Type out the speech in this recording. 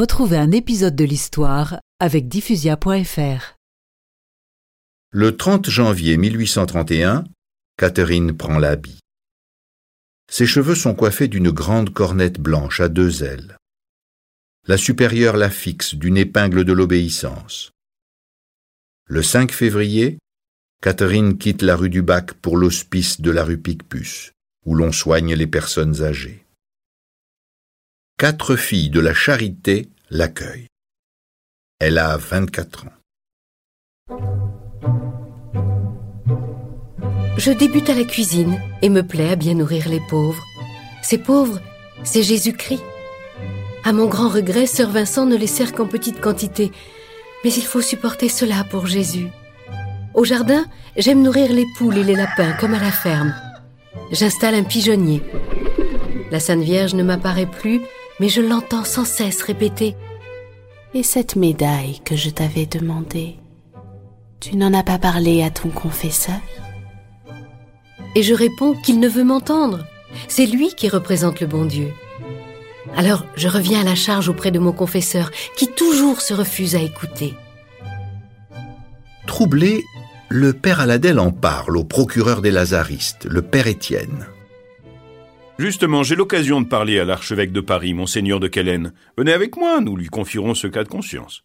Retrouvez un épisode de l'histoire avec diffusia.fr. Le 30 janvier 1831, Catherine prend l'habit. Ses cheveux sont coiffés d'une grande cornette blanche à deux ailes. La supérieure la fixe d'une épingle de l'obéissance. Le 5 février, Catherine quitte la rue du Bac pour l'hospice de la rue Picpus, où l'on soigne les personnes âgées. Quatre filles de la charité l'accueillent. Elle a 24 ans. Je débute à la cuisine et me plais à bien nourrir les pauvres. Ces pauvres, c'est Jésus-Christ. À mon grand regret, sœur Vincent ne les sert qu'en petite quantité, mais il faut supporter cela pour Jésus. Au jardin, j'aime nourrir les poules et les lapins comme à la ferme. J'installe un pigeonnier. La Sainte Vierge ne m'apparaît plus, mais je l'entends sans cesse répéter. Et cette médaille que je t'avais demandée, tu n'en as pas parlé à ton confesseur? Et je réponds qu'il ne veut m'entendre. C'est lui qui représente le bon Dieu. Alors je reviens à la charge auprès de mon confesseur, qui toujours se refuse à écouter. Troublé, le père Aladel en parle au procureur des Lazaristes, le père Étienne. Justement, j'ai l'occasion de parler à l'archevêque de Paris, monseigneur de Quellen. Venez avec moi, nous lui confierons ce cas de conscience.